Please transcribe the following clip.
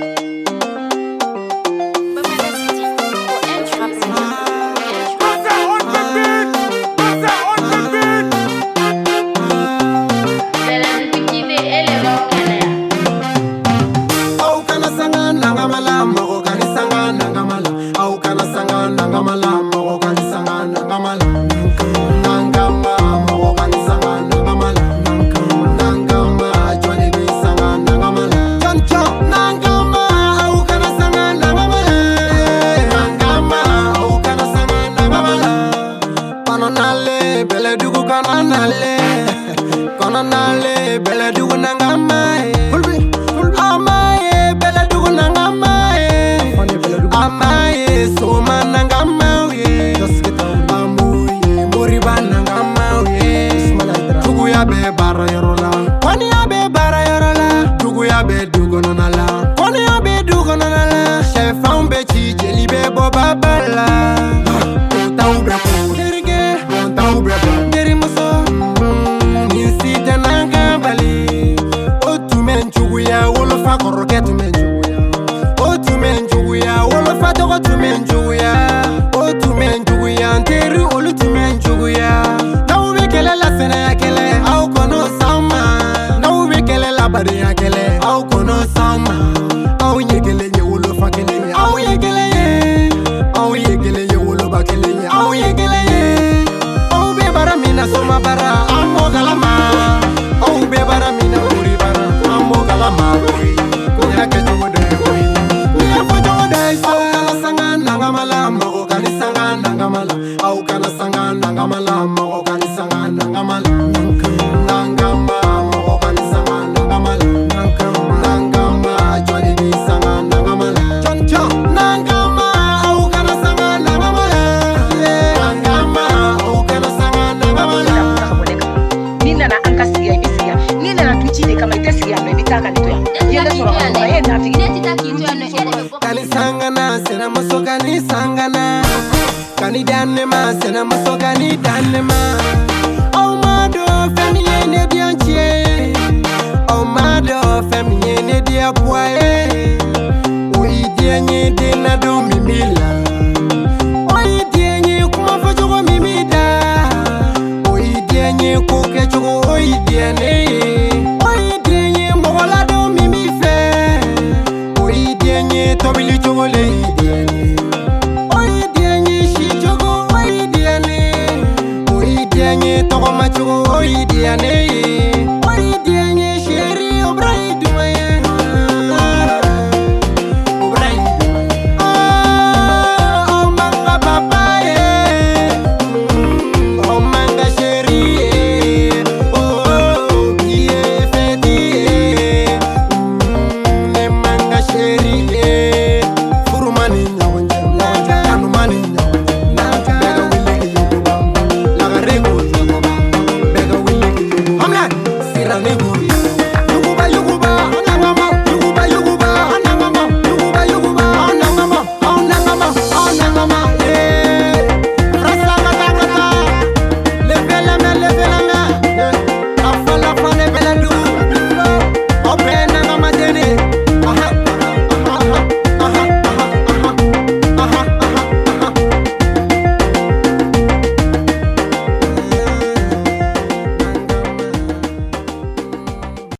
Thank you. nale beledugu kana nale kana nale beledugu nangamae mama aw ye kelen ye wolofa kelen ye aw ye kelen ye aw ye kelen ye woloba kelen ye aw ye kelen ye aw bɛ baara min na soma baara an b'o kalama aw bɛ baara min na mori baara an b'o kalama ko y'a kɛ cogo dɔ ye koyi ko y'a fɔ cogo dɔ ye aw kana sanga nangama la mɔgɔ kana sanga nangama la aw kana sanga nangama la mɔgɔ kana sanga nangama la nangama kanisangana sena moso kanisangana kani danema sena moso kani danema omado femiye ne diantie omado femiye ne diakwae oyidienyi dinado mimilan tobile jogo le ideane o ideane sijogo o ideane o ideane togomajogo o ideane